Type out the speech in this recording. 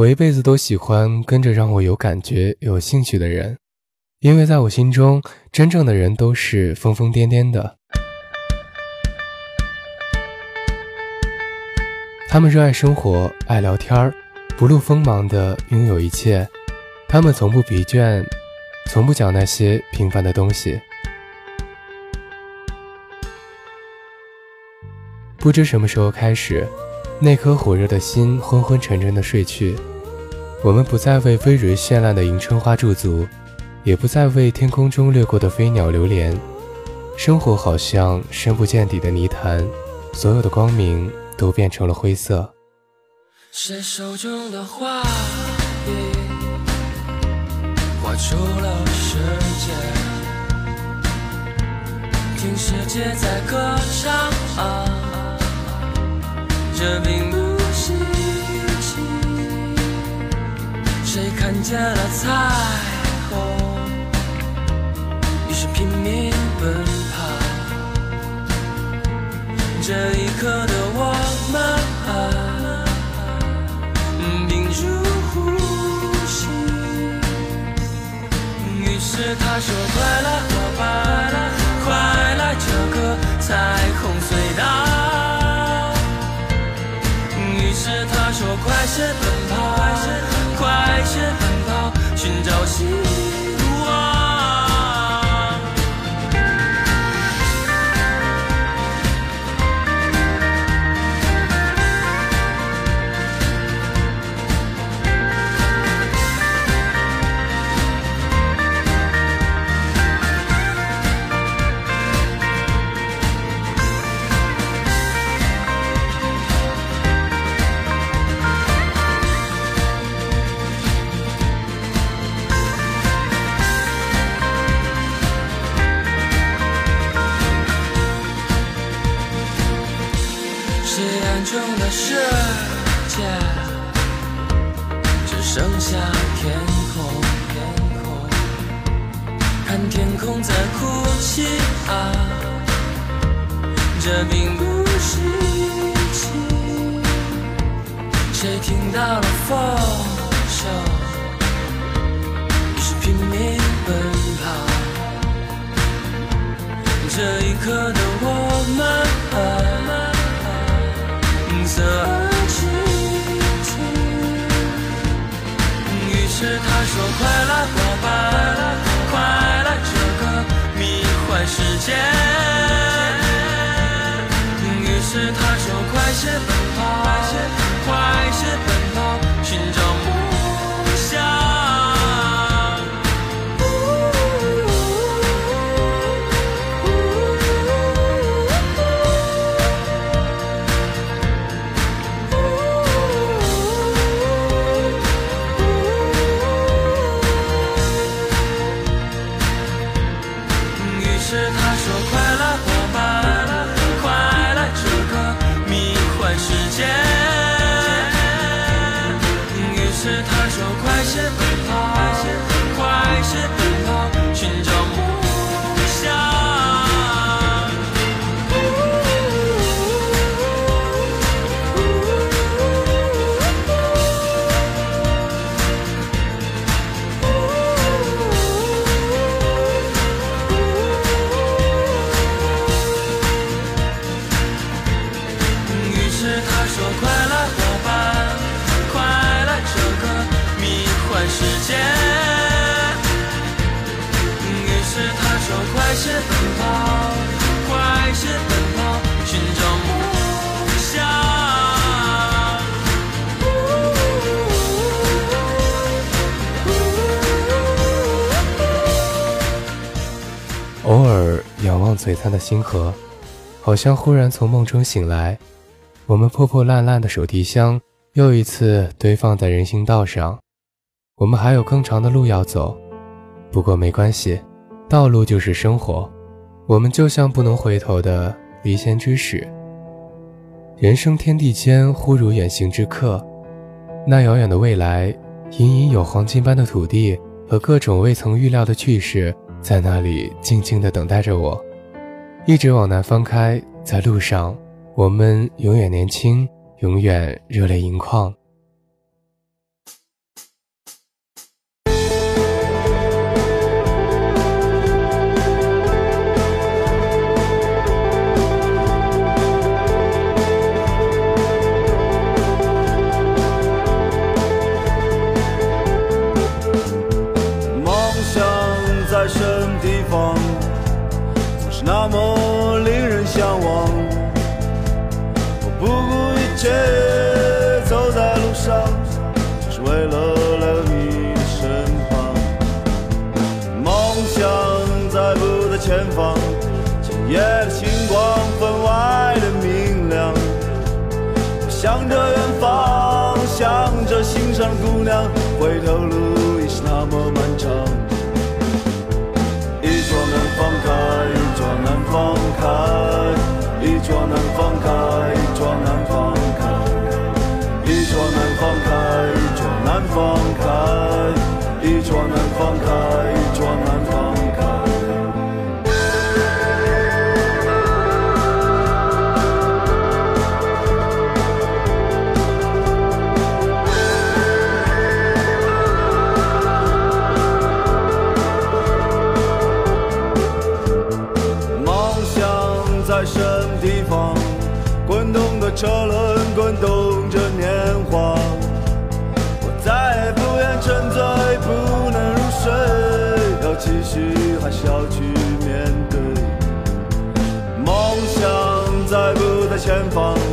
我一辈子都喜欢跟着让我有感觉、有兴趣的人，因为在我心中，真正的人都是疯疯癫癫的。他们热爱生活，爱聊天不露锋芒的拥有一切。他们从不疲倦，从不讲那些平凡的东西。不知什么时候开始，那颗火热的心昏昏沉沉的睡去。我们不再为葳蕤绚烂的迎春花驻足，也不再为天空中掠过的飞鸟流连。生活好像深不见底的泥潭，所有的光明都变成了灰色。谁手中的画笔画出了世界，听世界在歌唱啊，这并不稀奇。谁看见了彩虹？于是拼命奔跑。这一刻的我们，屏住呼吸。于是他说：“的世界只剩下天空，天空，看天空在哭泣啊，这并不稀奇。谁听到了风声，于是拼命奔跑。这一刻的于是他说：“快来，伙伴，快来这个迷幻世界。”于是他说：“快些奔跑，快些奔跑，间。于是他说：“快些奔跑，快些奔跑，寻找梦想偶尔仰望璀璨的星河，好像忽然从梦中醒来。我们破破烂烂的手提箱又一次堆放在人行道上。我们还有更长的路要走，不过没关系，道路就是生活。我们就像不能回头的离弦之矢。人生天地间，忽如远行之客。那遥远的未来，隐隐有黄金般的土地和各种未曾预料的趣事。在那里静静地等待着我，一直往南方开，在路上，我们永远年轻，永远热泪盈眶。那么令人向往。我不顾一切走在路上，就是为了来到你的身旁。梦想在不在前方？今夜的星光分外的明亮。向着远方，向着心上的姑娘，装满，放开。梦想在什么地方？滚动的车轮。继续还是要去面对。梦想在不在前方。